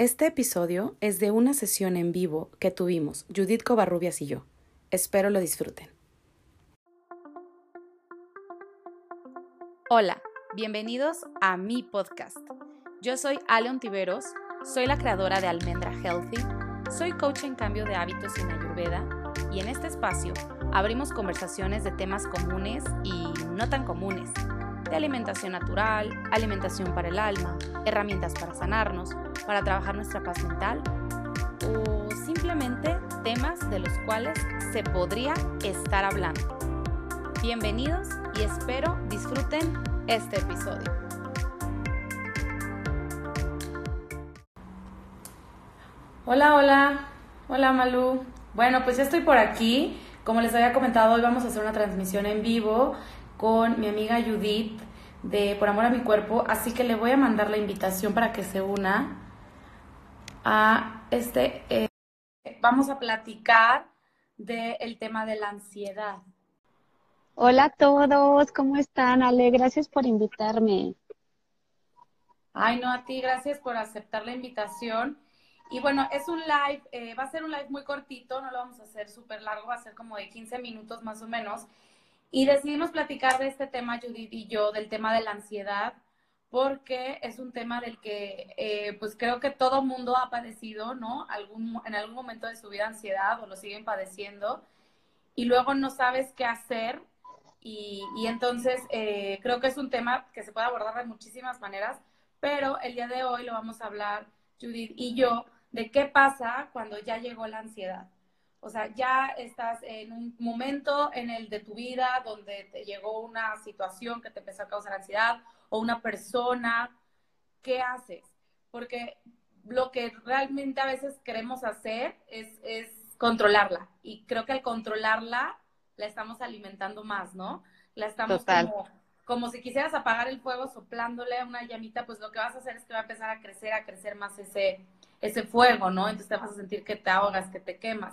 Este episodio es de una sesión en vivo que tuvimos Judith Covarrubias y yo. Espero lo disfruten. Hola, bienvenidos a mi podcast. Yo soy Ale Tiveros, soy la creadora de Almendra Healthy, soy coach en cambio de hábitos en Ayurveda y en este espacio abrimos conversaciones de temas comunes y no tan comunes, de alimentación natural, alimentación para el alma, herramientas para sanarnos, para trabajar nuestra paz mental o simplemente temas de los cuales se podría estar hablando. Bienvenidos y espero disfruten este episodio. Hola, hola, hola Malú. Bueno, pues ya estoy por aquí. Como les había comentado, hoy vamos a hacer una transmisión en vivo con mi amiga Judith de Por Amor a mi Cuerpo, así que le voy a mandar la invitación para que se una a este... Eh, vamos a platicar del tema de la ansiedad. Hola a todos, ¿cómo están? Ale, gracias por invitarme. Ay, no, a ti, gracias por aceptar la invitación. Y bueno, es un live, eh, va a ser un live muy cortito, no lo vamos a hacer súper largo, va a ser como de 15 minutos más o menos. Y decidimos platicar de este tema, Judith y yo, del tema de la ansiedad, porque es un tema del que eh, pues creo que todo mundo ha padecido, ¿no? En algún momento de su vida ansiedad o lo siguen padeciendo y luego no sabes qué hacer y, y entonces eh, creo que es un tema que se puede abordar de muchísimas maneras, pero el día de hoy lo vamos a hablar Judith y yo de qué pasa cuando ya llegó la ansiedad. O sea, ya estás en un momento en el de tu vida donde te llegó una situación que te empezó a causar ansiedad o una persona, ¿qué haces? Porque lo que realmente a veces queremos hacer es, es controlarla. Y creo que al controlarla la estamos alimentando más, ¿no? La estamos como como si quisieras apagar el fuego soplándole a una llamita, pues lo que vas a hacer es que va a empezar a crecer, a crecer más ese, ese fuego, ¿no? Entonces te vas a sentir que te ahogas, que te quemas.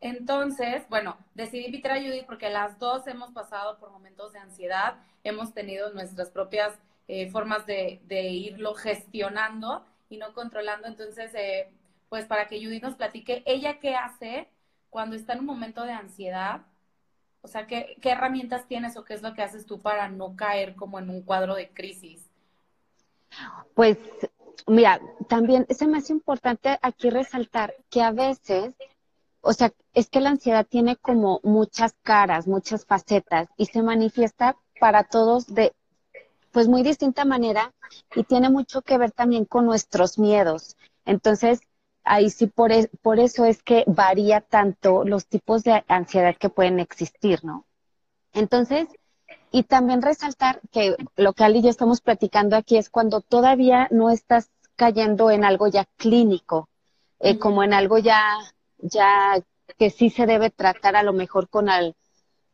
Entonces, bueno, decidí invitar a Judith porque las dos hemos pasado por momentos de ansiedad, hemos tenido nuestras propias eh, formas de, irlo gestionando y no controlando. Entonces, eh, pues para que Judith nos platique, ella qué hace cuando está en un momento de ansiedad, o sea, ¿qué, ¿qué, herramientas tienes o qué es lo que haces tú para no caer como en un cuadro de crisis? Pues, mira, también se me hace importante aquí resaltar que a veces o sea, es que la ansiedad tiene como muchas caras, muchas facetas y se manifiesta para todos de pues muy distinta manera y tiene mucho que ver también con nuestros miedos. Entonces, ahí sí por, e, por eso es que varía tanto los tipos de ansiedad que pueden existir, ¿no? Entonces, y también resaltar que lo que Ali y yo estamos platicando aquí es cuando todavía no estás cayendo en algo ya clínico, eh, como en algo ya ya que sí se debe tratar a lo mejor con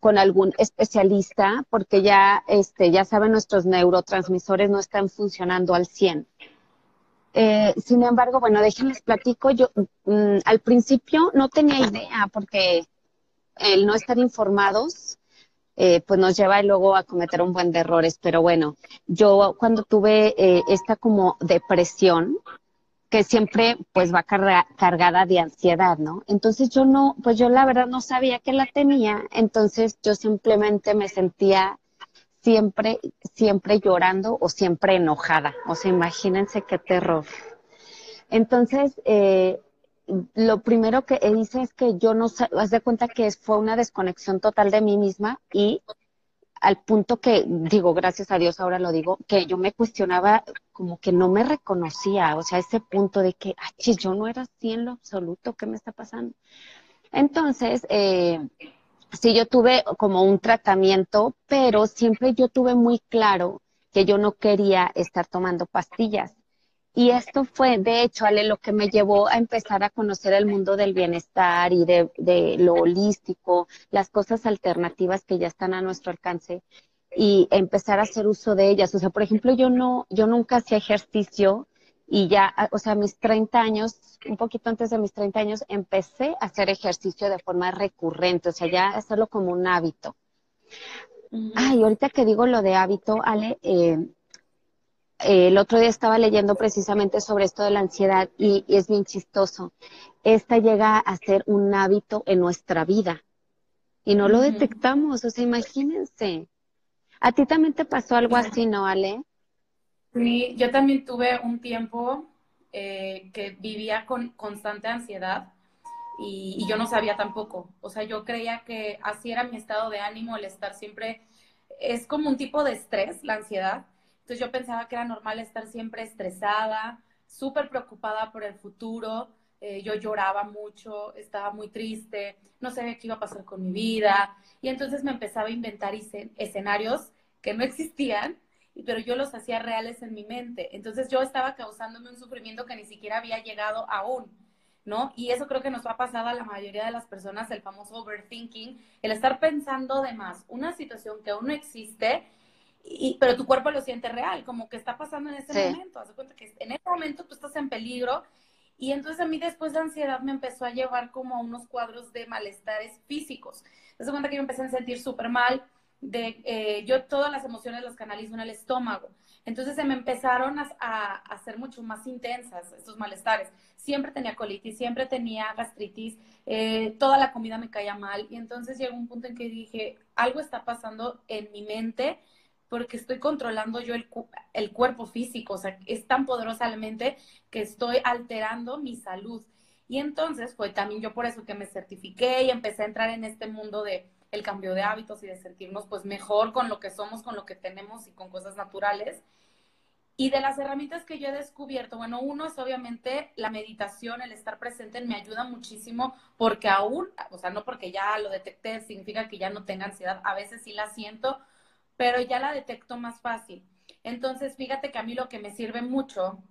con algún especialista, porque ya, este, ya saben, nuestros neurotransmisores no están funcionando al 100. Eh, sin embargo, bueno, déjenles platico, yo mm, al principio no tenía idea, porque el no estar informados, eh, pues nos lleva luego a cometer un buen de errores, pero bueno, yo cuando tuve eh, esta como depresión, que siempre pues va cargada de ansiedad, ¿no? Entonces yo no, pues yo la verdad no sabía que la tenía, entonces yo simplemente me sentía siempre, siempre llorando o siempre enojada. O sea, imagínense qué terror. Entonces, eh, lo primero que hice es que yo no, haz de cuenta que fue una desconexión total de mí misma y al punto que, digo, gracias a Dios ahora lo digo, que yo me cuestionaba como que no me reconocía, o sea, ese punto de que, ay, yo no era así en lo absoluto, ¿qué me está pasando? Entonces, eh, sí, yo tuve como un tratamiento, pero siempre yo tuve muy claro que yo no quería estar tomando pastillas. Y esto fue, de hecho, Ale, lo que me llevó a empezar a conocer el mundo del bienestar y de, de, lo holístico, las cosas alternativas que ya están a nuestro alcance y empezar a hacer uso de ellas. O sea, por ejemplo, yo no, yo nunca hacía ejercicio y ya, o sea, a mis 30 años, un poquito antes de mis 30 años, empecé a hacer ejercicio de forma recurrente, o sea, ya hacerlo como un hábito. Ay, ahorita que digo lo de hábito, Ale, eh, eh, el otro día estaba leyendo precisamente sobre esto de la ansiedad y, es bien chistoso. Esta llega a ser un hábito en nuestra vida y no lo detectamos, o sea, imagínense. ¿A ti también te pasó algo así, no, Ale? Sí, yo también tuve un tiempo eh, que vivía con constante ansiedad y, y, yo no sabía tampoco. O sea, yo creía que así era mi estado de ánimo, el estar siempre, es como un tipo de estrés, la ansiedad, yo pensaba que era normal estar siempre estresada, súper preocupada por el futuro. Eh, yo lloraba mucho, estaba muy triste, no sabía qué iba a pasar con mi vida. Y entonces me empezaba a inventar escenarios que no existían, pero yo los hacía reales en mi mente. Entonces yo estaba causándome un sufrimiento que ni siquiera había llegado aún. ¿no? Y eso creo que nos va a pasar a la mayoría de las personas, el famoso overthinking, el estar pensando de más, una situación que aún no existe y, pero tu cuerpo lo siente real, como que está pasando en ese momento. Haz cuenta que en ese momento tú estás en peligro. Y entonces a mí después la ansiedad me empezó a llevar como a unos cuadros de malestares físicos. Haz cuenta que yo empecé a sentir súper mal. De, eh, yo todas las emociones las canalizo en el estómago. Entonces se me empezaron a, a, hacer mucho más intensas estos malestares. Siempre tenía colitis, siempre tenía gastritis, eh, toda la comida me caía mal. Y entonces llegó un punto en que dije, algo está pasando en mi mente porque estoy controlando yo el, cuerpo físico, o sea, es tan poderosa la mente que estoy alterando mi salud. Y entonces fue también yo por eso que me certifiqué y empecé a entrar en este mundo de el cambio de hábitos y de sentirnos pues mejor con lo que somos, con lo que tenemos y con cosas naturales. Y de las herramientas que yo he descubierto, bueno, uno es obviamente la meditación, el estar presente me ayuda muchísimo porque aún, o sea, no porque ya lo detecté, significa que ya no tenga ansiedad, a veces sí la siento, pero ya la detecto más fácil. Entonces, fíjate que a mí lo que me sirve mucho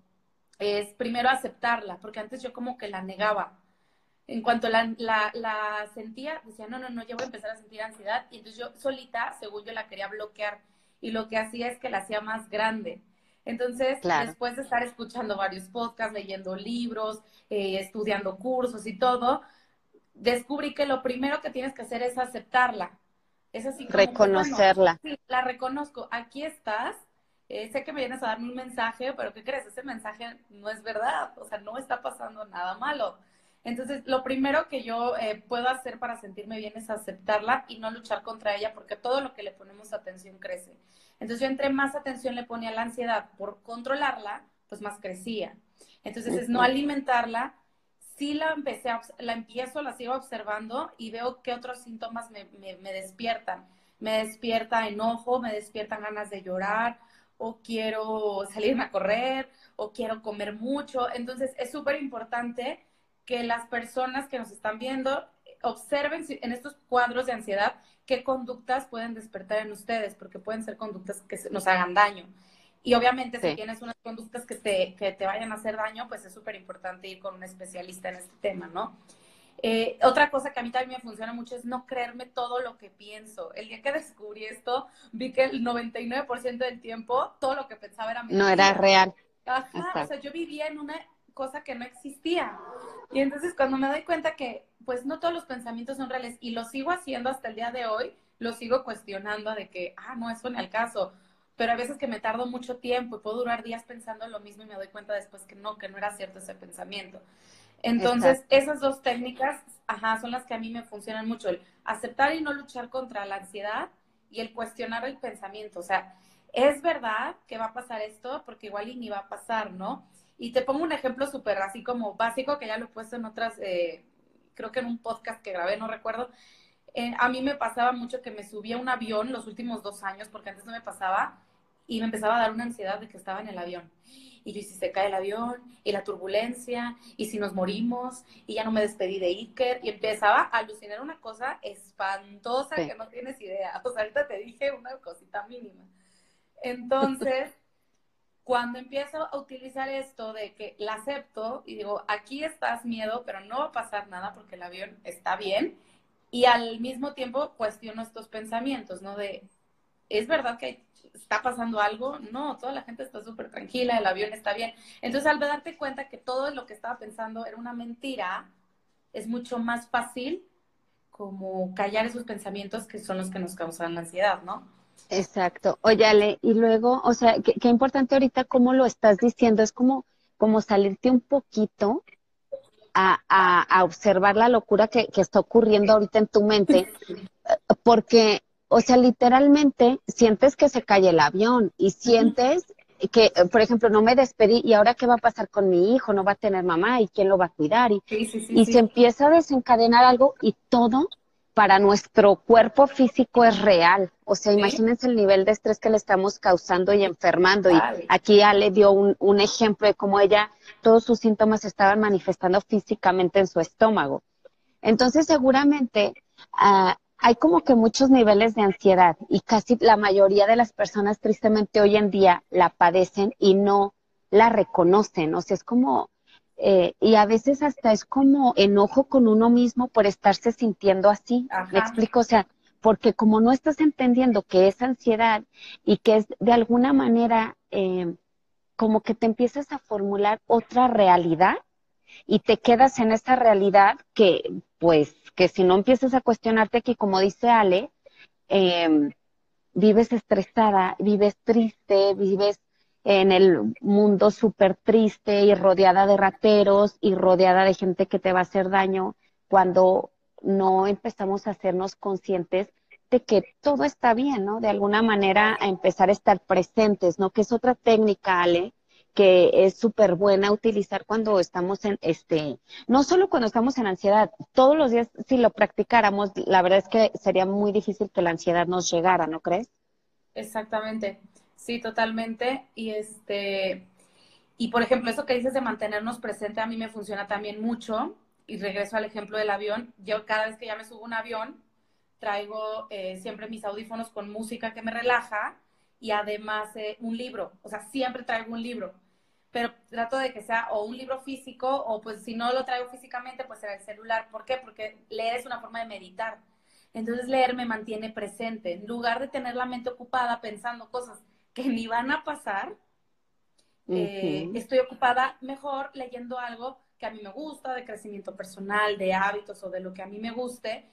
es primero aceptarla, porque antes yo como que la negaba. En cuanto la, la, sentía, decía, no, no, no, yo voy a empezar a sentir ansiedad. Y entonces yo solita, según yo la quería bloquear, y lo que hacía es que la hacía más grande. Entonces, después de estar escuchando varios podcasts, leyendo libros, eh, estudiando cursos y todo, descubrí que lo primero que tienes que hacer es aceptarla. Es así como, Reconocerla. sí, la reconozco. Aquí estás. Eh, sé que me vienes a darme un mensaje, pero ¿qué crees? Ese mensaje no es verdad. O sea, no está pasando nada malo. Entonces, lo primero que yo eh, puedo hacer para sentirme bien es aceptarla y no luchar contra ella, porque todo lo que le ponemos atención crece. Entonces, yo entre más atención le ponía a la ansiedad por controlarla, pues más crecía. Entonces, es no alimentarla, sí la la empiezo, la sigo observando y veo qué otros síntomas me, me, despiertan. Me despierta enojo, me despiertan ganas de llorar, o quiero salirme a correr, o quiero comer mucho. Entonces, es súper importante que las personas que nos están viendo observen en estos cuadros de ansiedad qué conductas pueden despertar en ustedes, porque pueden ser conductas que nos hagan daño. Y obviamente si tienes unas conductas que te, que te vayan a hacer daño, pues es súper importante ir con un especialista en este tema, ¿no? Eh, otra cosa que a mí también me funciona mucho es no creerme todo lo que pienso. El día que descubrí esto, vi que el 99% del tiempo todo lo que pensaba era mentira. No era real. Ajá, o sea, yo vivía en una cosa que no existía. Y entonces cuando me doy cuenta que pues no todos los pensamientos son reales y lo sigo haciendo hasta el día de hoy, lo sigo cuestionando de que, ah, no, eso ni al caso pero a veces que me tardo mucho tiempo y puedo durar días pensando en lo mismo y me doy cuenta después que no, que no era cierto ese pensamiento. Entonces, esas dos técnicas, ajá, son las que a mí me funcionan mucho, el aceptar y no luchar contra la ansiedad y el cuestionar el pensamiento, o sea, es verdad que va a pasar esto porque igual y ni va a pasar, ¿no? Y te pongo un ejemplo súper así como básico que ya lo he puesto en otras, eh, creo que en un podcast que grabé, no recuerdo. Eh, a mí me pasaba mucho que me subía a un avión los últimos dos años, porque antes no me pasaba, y me empezaba a dar una ansiedad de que estaba en el avión. Y yo, ¿y si se cae el avión? ¿Y la turbulencia? ¿Y si nos morimos? Y ya no me despedí de Iker. Y empezaba a alucinar una cosa espantosa que no tienes idea. O sea, ahorita te dije una cosita mínima. Entonces, cuando empiezo a utilizar esto de que la acepto y digo, aquí estás miedo, pero no va a pasar nada porque el avión está bien. Y al mismo tiempo cuestiono estos pensamientos, ¿no? De, ¿es verdad que está pasando algo, no, toda la gente está súper tranquila, el avión está bien. Entonces, al darte cuenta que todo lo que estaba pensando era una mentira, es mucho más fácil como callar esos pensamientos que son los que nos causan la ansiedad, ¿no? Exacto. Oye, Ale, y luego, o sea, qué, importante ahorita cómo lo estás diciendo, es como, como salirte un poquito a, a, observar la locura que, que, está ocurriendo ahorita en tu mente, porque, o sea, literalmente sientes que se cae el avión y sientes que, por ejemplo, no me despedí y ahora qué va a pasar con mi hijo, no va a tener mamá y quién lo va a cuidar y, y se empieza a desencadenar algo y todo para nuestro cuerpo físico es real. O sea, imagínense el nivel de estrés que le estamos causando y enfermando. Y aquí Ale dio un, un, ejemplo de cómo ella, todos sus síntomas estaban manifestando físicamente en su estómago. Entonces, seguramente ah, hay como que muchos niveles de ansiedad y casi la mayoría de las personas tristemente hoy en día la padecen y no la reconocen. O sea, es como eh, y a veces hasta es como enojo con uno mismo por estarse sintiendo así. ¿Me explico? O sea, porque como no estás entendiendo que es ansiedad y que es de alguna manera eh, como que te empiezas a formular otra realidad y te quedas en esa realidad que, pues, que si no empiezas a cuestionarte aquí, como dice Ale, eh, vives estresada, vives triste, vives en el mundo súper triste y rodeada de rateros y rodeada de gente que te va a hacer daño cuando no empezamos a hacernos conscientes de que todo está bien, ¿no? De alguna manera a empezar a estar presentes, ¿no? Que es otra técnica, Ale, que es súper buena utilizar cuando estamos en, este, no solo cuando estamos en ansiedad, todos los días si lo practicáramos, la verdad es que sería muy difícil que la ansiedad nos llegara, ¿no crees? Exactamente. Sí, totalmente. Y este, y por ejemplo, eso que dices de mantenernos presente a mí me funciona también mucho. Y regreso al ejemplo del avión. Yo cada vez que ya me subo un avión, traigo eh, siempre mis audífonos con música que me relaja y además eh, un libro. O sea, siempre traigo un libro. Pero trato de que sea o un libro físico o pues si no lo traigo físicamente, pues será el celular. ¿Por qué? Porque leer es una forma de meditar. Entonces leer me mantiene presente. En lugar de tener la mente ocupada pensando cosas que ni van a pasar, eh, estoy ocupada mejor leyendo algo que a mí me gusta, de crecimiento personal, de hábitos o de lo que a mí me guste,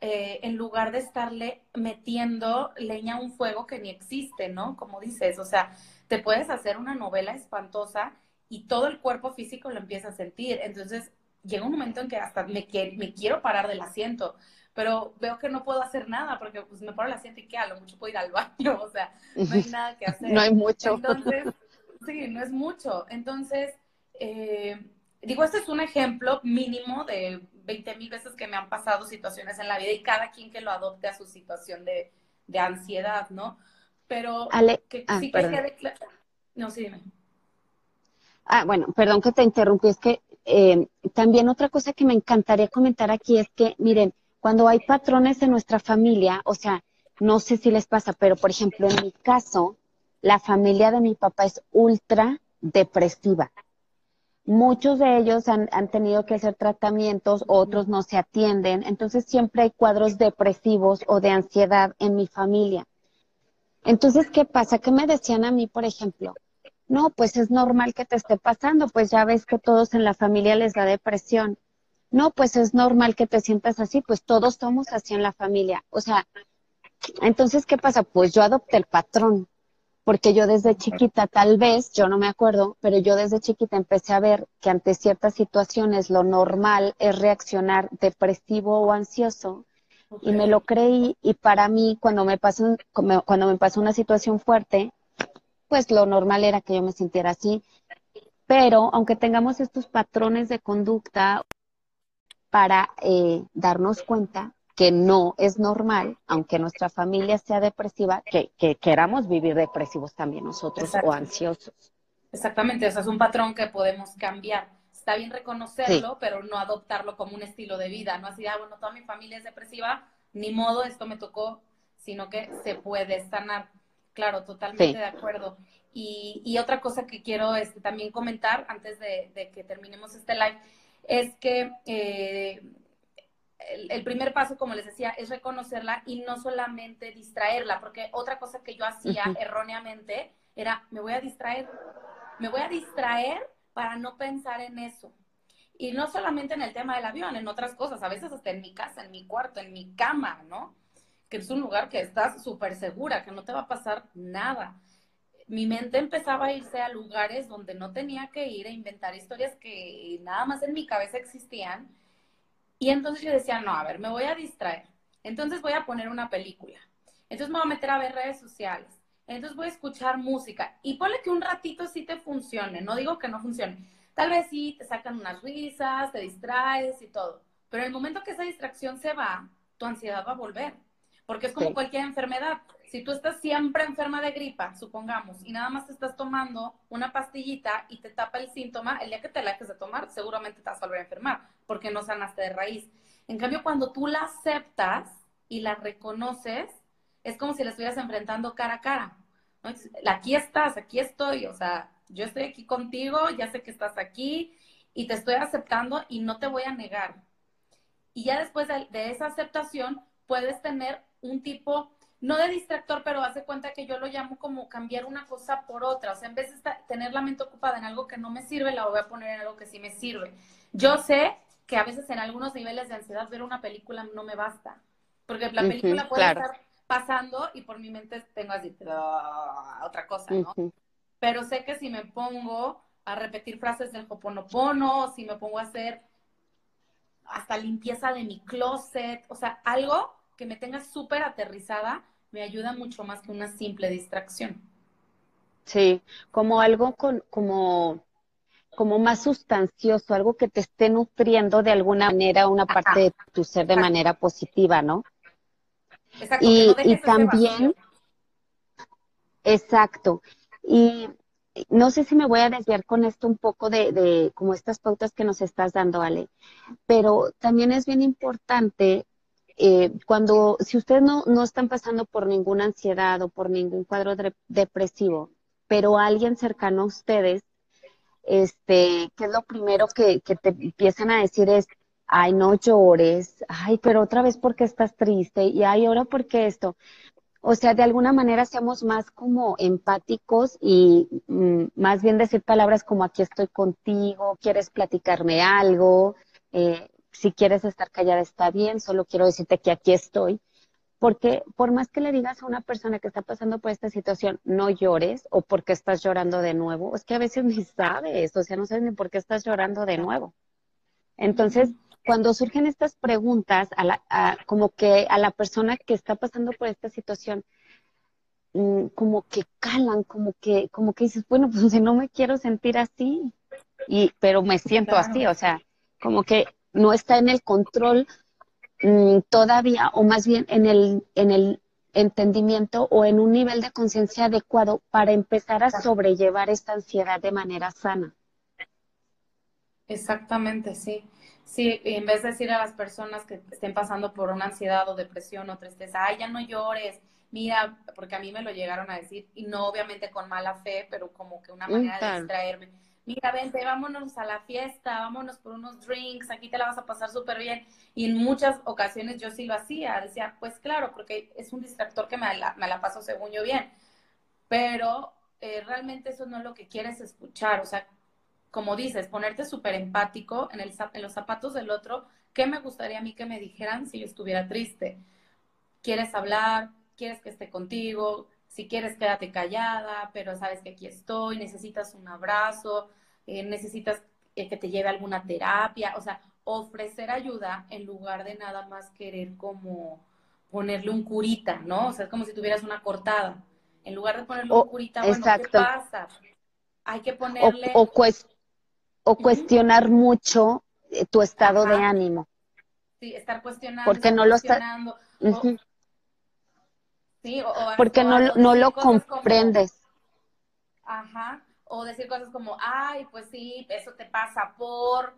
eh, en lugar de estarle metiendo leña a un fuego que ni existe, ¿no? Como dices, o sea, te puedes hacer una novela espantosa y todo el cuerpo físico lo empieza a sentir. Entonces, llega un momento en que hasta me, me quiero parar del asiento pero veo que no puedo hacer nada porque pues me paro la asiento y que a lo mucho puedo ir al baño, o sea, no hay nada que hacer. No hay mucho. Entonces, sí, no es mucho. Entonces, eh, digo, este es un ejemplo mínimo de 20 mil veces que me han pasado situaciones en la vida y cada quien que lo adopte a su situación de, de ansiedad, ¿no? Pero que ah, sí que quede claro. No, sí, dime. Ah, bueno, perdón que te interrumpí, es que eh, también otra cosa que me encantaría comentar aquí es que, miren, cuando hay patrones en nuestra familia, o sea, no sé si les pasa, pero por ejemplo, en mi caso, la familia de mi papá es ultra depresiva. Muchos de ellos han, tenido que hacer tratamientos, otros no se atienden, entonces siempre hay cuadros depresivos o de ansiedad en mi familia. Entonces, ¿qué pasa? ¿Qué me decían a mí, por ejemplo? No, pues es normal que te esté pasando, pues ya ves que todos en la familia les da depresión no, pues es normal que te sientas así, pues todos somos así en la familia. O sea, entonces, ¿qué pasa? Pues yo adopté el patrón, porque yo desde chiquita, tal vez, yo no me acuerdo, pero yo desde chiquita empecé a ver que ante ciertas situaciones lo normal es reaccionar depresivo o ansioso. Y me lo creí y para mí cuando me pasó cuando me pasó una situación fuerte, pues lo normal era que yo me sintiera así. Pero aunque tengamos estos patrones de conducta para eh, darnos cuenta que no es normal, aunque nuestra familia sea depresiva, que, queramos vivir depresivos también nosotros o ansiosos. Exactamente, o sea, es un patrón que podemos cambiar. Está bien reconocerlo, pero no adoptarlo como un estilo de vida, no así, ah, bueno, toda mi familia es depresiva, ni modo, esto me tocó, sino que se puede sanar. Claro, totalmente de acuerdo. Y, y, otra cosa que quiero este, también comentar antes de, de que terminemos este live es que eh, el, primer paso, como les decía, es reconocerla y no solamente distraerla, porque otra cosa que yo hacía erróneamente era, me voy a distraer, me voy a distraer para no pensar en eso. Y no solamente en el tema del avión, en otras cosas, a veces hasta en mi casa, en mi cuarto, en mi cama, ¿no? que es un lugar que estás súper segura, que no te va a pasar nada. Mi mente empezaba a irse a lugares donde no tenía que ir a inventar historias que nada más en mi cabeza existían. Y entonces yo decía, no, a ver, me voy a distraer. Entonces voy a poner una película. Entonces me voy a meter a ver redes sociales. Entonces voy a escuchar música. Y ponle que un ratito sí te funcione. No digo que no funcione. Tal vez sí te sacan unas risas, te distraes y todo. Pero el momento que esa distracción se va, tu ansiedad va a volver. Porque es como cualquier enfermedad. Si tú estás siempre enferma de gripa, supongamos, y nada más te estás tomando una pastillita y te tapa el síntoma, el día que te la dejes de tomar, seguramente te vas a volver a enfermar, porque no sanaste de raíz. En cambio, cuando tú la aceptas y la reconoces, es como si la estuvieras enfrentando cara a cara. Aquí estás, aquí estoy, o sea, yo estoy aquí contigo, ya sé que estás aquí y te estoy aceptando y no te voy a negar. Y ya después de, esa aceptación puedes tener un tipo, no de distractor, pero hace cuenta que yo lo llamo como cambiar una cosa por otra. O sea, en vez de tener la mente ocupada en algo que no me sirve, la voy a poner en algo que sí me sirve. Yo sé que a veces en algunos niveles de ansiedad ver una película no me basta. Porque la película puede estar pasando y por mi mente tengo así otra cosa, ¿no? Pero sé que si me pongo a repetir frases del Hoponopono, o si me pongo a hacer hasta limpieza de mi closet, o sea, algo que me tenga súper aterrizada, me ayuda mucho más que una simple distracción. Sí, como algo con, como, como más sustancioso, algo que te esté nutriendo de alguna manera una parte de tu ser de manera positiva, ¿no? Exacto, y, y también, exacto, y no sé si me voy a desviar con esto un poco de, de como estas pautas que nos estás dando, Ale, pero también es bien importante eh, cuando, si ustedes no, no están pasando por ninguna ansiedad o por ningún cuadro depresivo, pero alguien cercano a ustedes, este, ¿qué es lo primero que, que te empiezan a decir es, ay, no llores, ay, pero otra vez porque estás triste, y ay, ahora porque esto. O sea, de alguna manera seamos más como empáticos y mm, más bien decir palabras como aquí estoy contigo, quieres platicarme algo, eh, si quieres estar callada está bien, solo quiero decirte que aquí estoy. Porque por más que le digas a una persona que está pasando por esta situación, no llores o porque estás llorando de nuevo, es que a veces ni sabes, o sea, no sabes ni por qué estás llorando de nuevo. Entonces, cuando surgen estas preguntas, a la, como que a la persona que está pasando por esta situación, mm, como que calan, como que, como que dices, bueno, pues no me quiero sentir así, y, pero me siento así, o sea, como que no está en el control mm, todavía, o más bien en el, en el entendimiento o en un nivel de conciencia adecuado para empezar a sobrellevar esta ansiedad de manera sana. Exactamente, sí. Sí, en vez de decir a las personas que estén pasando por una ansiedad o depresión o tristeza, ay, ya no llores, mira, porque a mí me lo llegaron a decir, y no obviamente con mala fe, pero como que una manera de distraerme mira, vente, vámonos a la fiesta, vámonos por unos drinks, aquí te la vas a pasar súper bien. Y en muchas ocasiones yo sí lo hacía, decía, pues claro, porque es un distractor que me la, paso según yo bien. Pero eh, realmente eso no es lo que quieres escuchar, o sea, como dices, ponerte súper empático en los zapatos del otro, ¿qué me gustaría a mí que me dijeran si yo estuviera triste? ¿Quieres hablar? ¿Quieres que esté contigo? Si quieres, quédate callada, pero sabes que aquí estoy, necesitas un abrazo, eh, necesitas eh, que te lleve alguna terapia, o sea, ofrecer ayuda en lugar de nada más querer como ponerle un curita, ¿no? O sea, es como si tuvieras una cortada. En lugar de ponerle un curita, bueno, ¿qué pasa? Hay que ponerle... O, o, cuestionar mucho eh, tu estado de ánimo. Sí, estar cuestionando. Porque no lo está... Sí, o, Porque no, no lo comprendes. ajá, o decir cosas como, ay, pues sí, eso te pasa por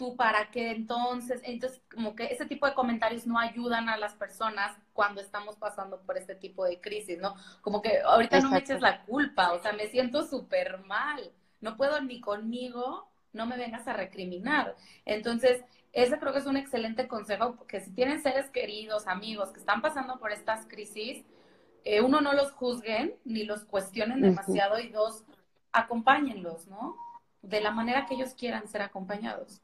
tú para qué entonces. Entonces, como que ese tipo de comentarios no ayudan a las personas cuando estamos pasando por este tipo de crisis, ¿no? Como que ahorita no me eches la culpa, o sea, me siento súper mal, no puedo ni conmigo, no me vengas a recriminar. Entonces, ese creo que es un excelente consejo, porque si tienen seres queridos, amigos que están pasando por estas crisis, eh, uno, no los juzguen ni los cuestionen demasiado y dos, acompáñenlos, ¿no? De la manera que ellos quieran ser acompañados.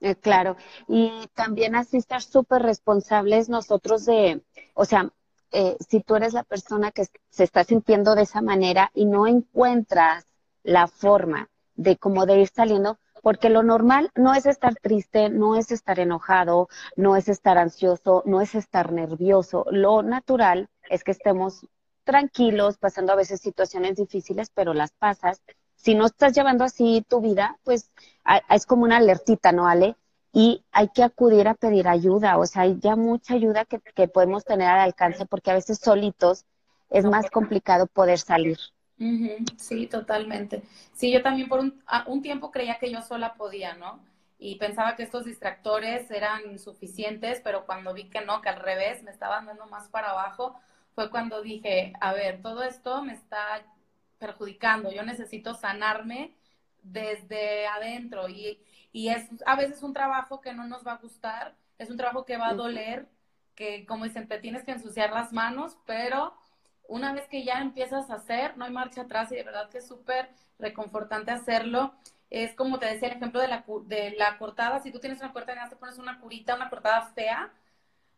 Eh, claro, y también así estar súper responsables nosotros de, o sea, eh, si tú eres la persona que se está sintiendo de esa manera y no encuentras la forma de como de ir saliendo, porque lo normal no es estar triste, no es estar enojado, no es estar ansioso, no es estar nervioso. Lo natural es que estemos tranquilos, pasando a veces situaciones difíciles, pero las pasas. Si no estás llevando así tu vida, pues es como una alertita, ¿no, Ale? Y hay que acudir a pedir ayuda, o sea, hay ya mucha ayuda que, que podemos tener al alcance porque a veces solitos es más complicado poder salir. Sí, totalmente. Sí, yo también por un, un, tiempo creía que yo sola podía, ¿no? Y pensaba que estos distractores eran suficientes, pero cuando vi que no, que al revés, me estaban dando más para abajo, fue cuando dije, a ver, todo esto me está perjudicando, yo necesito sanarme desde adentro y, y es a veces un trabajo que no nos va a gustar, es un trabajo que va a doler, que como dicen, te tienes que ensuciar las manos, pero una vez que ya empiezas a hacer, no hay marcha atrás y de verdad que es súper reconfortante hacerlo. Es como te decía el ejemplo de la, de la cortada, si tú tienes una cortada y te pones una curita, una cortada fea,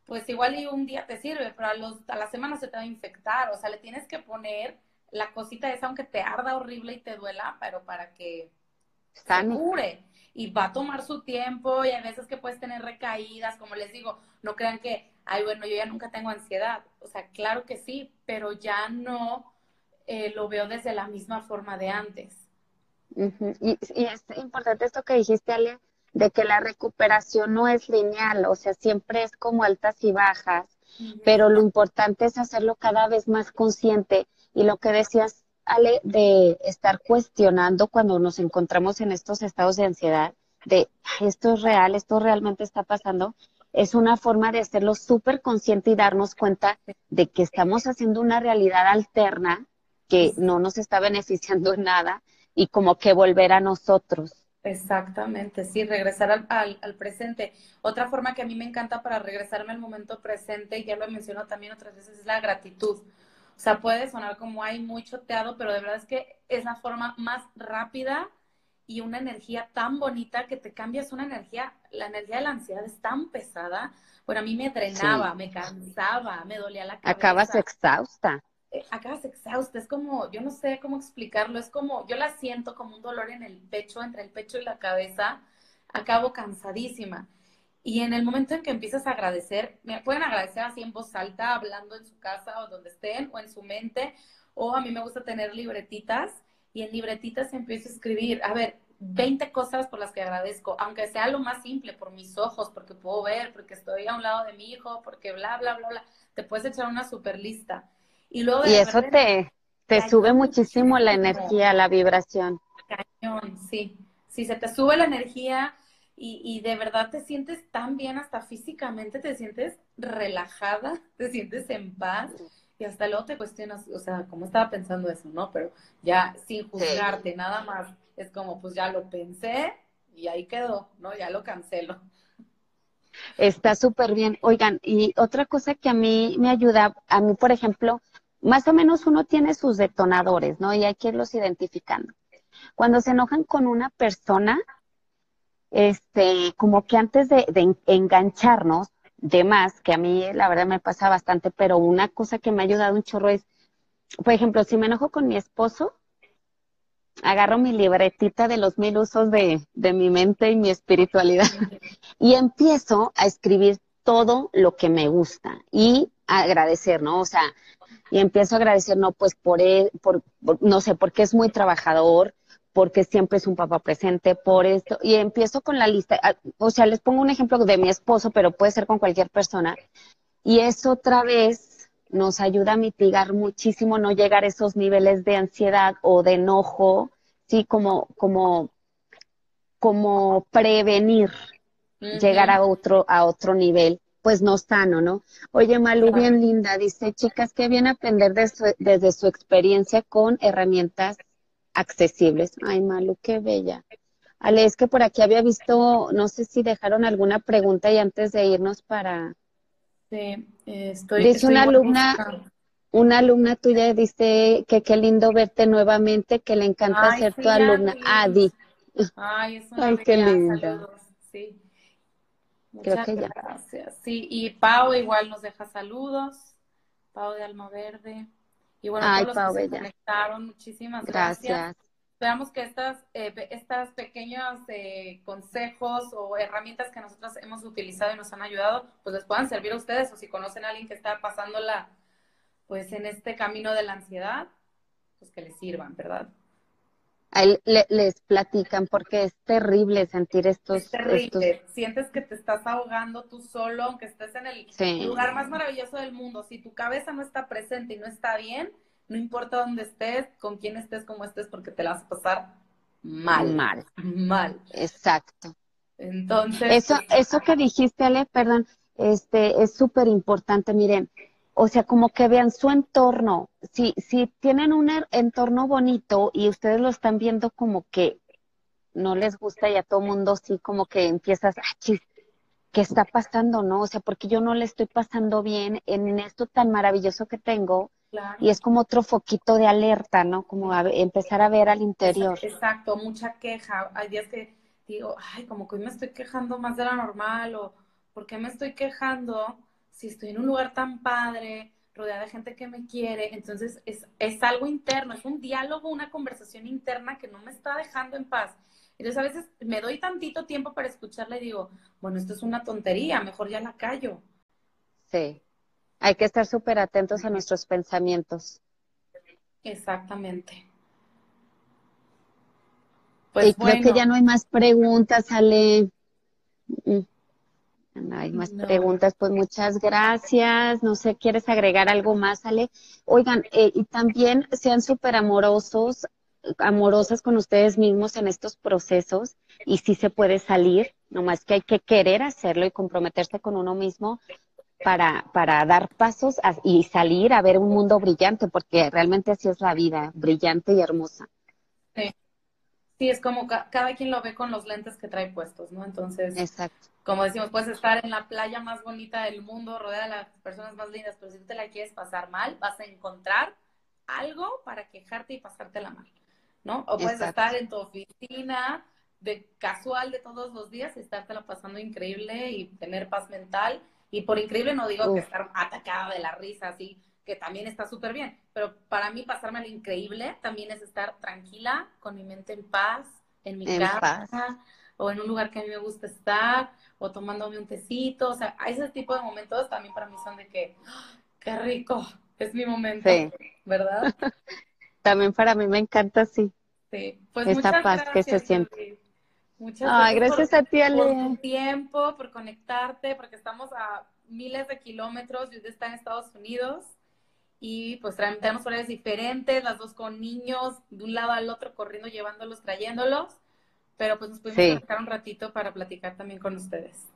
pues igual y un día te sirve, pero a, los, a la semana se te va a infectar, o sea, le tienes que poner la cosita esa, aunque te arda horrible y te duela, pero para que se cure. Y va a tomar su tiempo y hay veces que puedes tener recaídas, como les digo, no crean que ay, bueno, yo ya nunca tengo ansiedad. O sea, claro que sí, pero ya no eh, lo veo desde la misma forma de antes. y, es importante esto que dijiste, Ale, de que la recuperación no es lineal, o sea, siempre es como altas y bajas, pero lo importante es hacerlo cada vez más consciente. Y lo que decías, Ale, de estar cuestionando cuando nos encontramos en estos estados de ansiedad, de esto es real, esto realmente está pasando, es una forma de hacerlo súper consciente y darnos cuenta de que estamos haciendo una realidad alterna que no nos está beneficiando en nada y como que volver a nosotros. Exactamente, sí, regresar al, al, presente. Otra forma que a mí me encanta para regresarme al momento presente, y ya lo he mencionado también otras veces, es la gratitud. O sea, puede sonar como hay muy choteado, pero de verdad es que es la forma más rápida y una energía tan bonita que te cambias una energía, la energía de la ansiedad es tan pesada, bueno, a mí me drenaba, me cansaba, me dolía la cabeza. Acabas exhausta. Eh, acabas exhausta, es como, yo no sé cómo explicarlo, es como, yo la siento como un dolor en el pecho, entre el pecho y la cabeza, acabo cansadísima. Y en el momento en que empiezas a agradecer, me pueden agradecer así en voz alta, hablando en su casa o donde estén, o en su mente, o a mí me gusta tener libretitas y en libretitas empiezo a escribir, a ver, 20 cosas por las que agradezco, aunque sea lo más simple, por mis ojos, porque puedo ver, porque estoy a un lado de mi hijo, porque bla, bla, bla, bla, te puedes echar una super lista. Y, luego y eso te, te sube muchísimo la energía, la vibración. Cañón, sí. Sí, se te sube la energía y, y de verdad te sientes tan bien, hasta físicamente te sientes relajada, te sientes en paz y hasta luego te cuestionas, o sea, ¿cómo estaba pensando eso, no? Pero ya sin juzgarte, nada más, es como, pues ya lo pensé y ahí quedó, ¿no? Ya lo cancelo. Está súper bien. Oigan, y otra cosa que a mí me ayuda, a mí, por ejemplo, más o menos uno tiene sus detonadores, ¿no? Y hay que irlos identificando. Cuando se enojan con una persona, este, como que antes de, engancharnos, de más, que a mí la verdad me pasa bastante, pero una cosa que me ha ayudado un chorro es, por ejemplo, si me enojo con mi esposo, agarro mi libretita de los mil usos de, de mi mente y mi espiritualidad y empiezo a escribir todo lo que me gusta y agradecer, ¿no? O sea, y empiezo a agradecer, no, pues por, él, por, por no sé, porque es muy trabajador, porque siempre es un papá presente, por esto, y empiezo con la lista, ah, o sea, les pongo un ejemplo de mi esposo, pero puede ser con cualquier persona, y eso otra vez nos ayuda a mitigar muchísimo no llegar a esos niveles de ansiedad o de enojo, sí, como, como, como prevenir llegar a otro, a otro nivel pues no sano, ¿no? Oye, Malu, bien linda, dice, chicas, que bien aprender desde su experiencia con herramientas accesibles. Ay, Malu, qué bella. Ale, es que por aquí había visto, no sé si dejaron alguna pregunta y antes de irnos para... Sí, estoy... Dice una alumna, una alumna tuya dice que qué lindo verte nuevamente, que le encanta ser tu alumna. Adi. Ay, es una Ay, qué linda. Sí. Muchas gracias. Sí, y Pau igual nos deja saludos. Pau de Alma Verde. Y bueno, todos los que se conectaron, muchísimas gracias. Esperamos que estas, eh, estas pequeños eh, consejos o herramientas que nosotros hemos utilizado y nos han ayudado, pues les puedan servir a ustedes o si conocen a alguien que está pasándola, pues en este camino de la ansiedad, pues que les sirvan, ¿verdad? Ahí les platican porque es terrible sentir estos... Es terrible. Sientes que te estás ahogando tú solo, aunque estés en el lugar más maravilloso del mundo. Si tu cabeza no está presente y no está bien, no importa dónde estés, con quién estés, cómo estés, porque te la vas a pasar mal. Mal. Mal. Exacto. Entonces... Eso, pues, eso que dijiste, Ale, perdón, este, es súper importante. Miren, o sea, como que vean su entorno. Si, si tienen un er, entorno bonito y ustedes lo están viendo como que no les gusta y a todo mundo sí como que empiezas, ah, chis, ¿qué está pasando, no? O sea, porque yo no le estoy pasando bien en esto tan maravilloso que tengo. Y es como otro foquito de alerta, ¿no? Como empezar a ver al interior. Exacto, mucha queja. Hay días que digo, ay, como que hoy me estoy quejando más de lo normal o ¿por qué me estoy quejando? Si estoy en un lugar tan padre, rodeada de gente que me quiere, entonces es, es algo interno, es un diálogo, una conversación interna que no me está dejando en paz. Entonces a veces me doy tantito tiempo para escucharla y digo, bueno, esto es una tontería, mejor ya la callo. Sí, hay que estar súper atentos a nuestros pensamientos. Exactamente. Pues y creo que ya no hay más preguntas, Ale. No hay más preguntas, pues muchas gracias. No sé, ¿quieres agregar algo más, Ale? Oigan, eh, y también sean súper amorosos, amorosas con ustedes mismos en estos procesos y sí se puede salir, nomás que hay que querer hacerlo y comprometerse con uno mismo para, para dar pasos y salir a ver un mundo brillante, porque realmente así es la vida, brillante y hermosa. Sí. Es como cada quien lo ve con los lentes que trae puestos, ¿no? Entonces, Exacto. como decimos, puedes estar en la playa más bonita del mundo, rodeada de las personas más lindas, pero si tú te la quieres pasar mal, vas a encontrar algo para quejarte y pasártela mal, ¿no? O puedes estar en tu oficina de casual de todos los días y estártela pasando increíble y tener paz mental. Y por increíble no digo que estar atacada de la risa, así, que también está súper bien, pero para mí pasarme al increíble también es estar tranquila, con mi mente en paz, en mi casa, o en un lugar que a mí me gusta estar, o tomándome un tecito, o sea, ese tipo de momentos también para mí son de que, ¡ah! qué rico, es mi momento, ¿verdad? también para mí me encanta así. Sí, pues Esa paz que se siente. Muchas gracias, a ti, Ale. Por tu tiempo, por conectarte, porque estamos a miles de kilómetros y usted está en Estados Unidos y pues tenemos horarios diferentes, las dos con niños, de un lado al otro, corriendo, llevándolos, trayéndolos, pero pues nos pudimos sí. un ratito para platicar también con ustedes.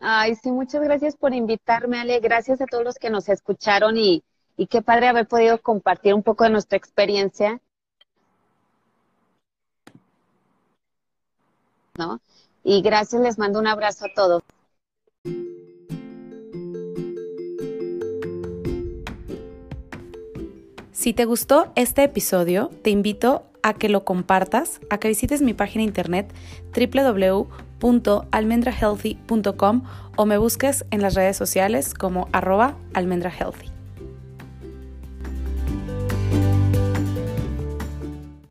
Ay, sí, muchas gracias por invitarme, Ale, gracias a todos los que nos escucharon y, y qué padre haber podido compartir un poco de nuestra experiencia. ¿No? Y gracias, les mando un abrazo a todos. Si te gustó este episodio, te invito a que lo compartas, a que visites mi página internet www.almendrahealthy.com o me busques en las redes sociales como arroba almendrahealthy.